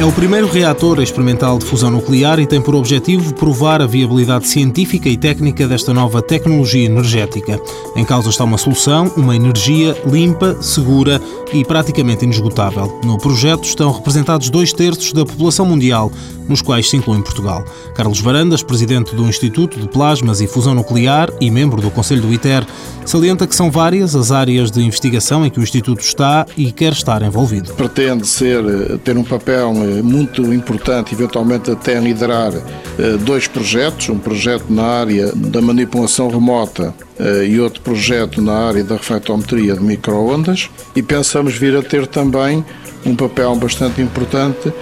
É o primeiro reator experimental de fusão nuclear e tem por objetivo provar a viabilidade científica e técnica desta nova tecnologia energética. Em causa está uma solução, uma energia limpa, segura e praticamente inesgotável. No projeto estão representados dois terços da população mundial, nos quais se inclui Portugal. Carlos Varandas, presidente do Instituto de Plasmas e Fusão Nuclear e membro do Conselho do ITER, salienta que são várias as áreas de investigação em que o Instituto está e quer estar envolvido. Pretende ser, ter um papel eh, muito importante, eventualmente até liderar eh, dois projetos, um projeto na área da manipulação remota eh, e outro projeto na área da reflectometria de microondas e pensamos vir a ter também um papel bastante importante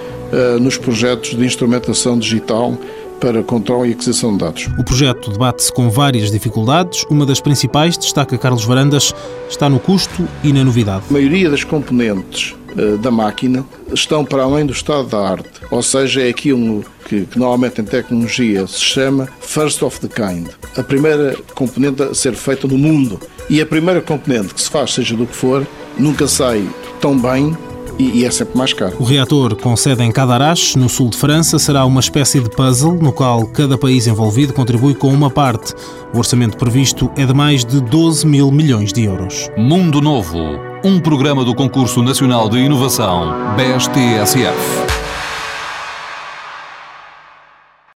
nos projetos de instrumentação digital para controle e aquisição de dados. O projeto debate-se com várias dificuldades. Uma das principais, destaca Carlos Varandas, está no custo e na novidade. A maioria das componentes da máquina estão para além do estado da arte, ou seja, é aquilo que, que normalmente em tecnologia se chama first of the kind. A primeira componente a ser feita no mundo. E a primeira componente que se faz, seja do que for, nunca sai tão bem e, e, é sempre mais caro. O reator, com sede em Cadarache, no sul de França, será uma espécie de puzzle no qual cada país envolvido contribui com uma parte. O orçamento previsto é de mais de 12 mil milhões de euros. Mundo Novo, um programa do Concurso Nacional de Inovação, BSTSF.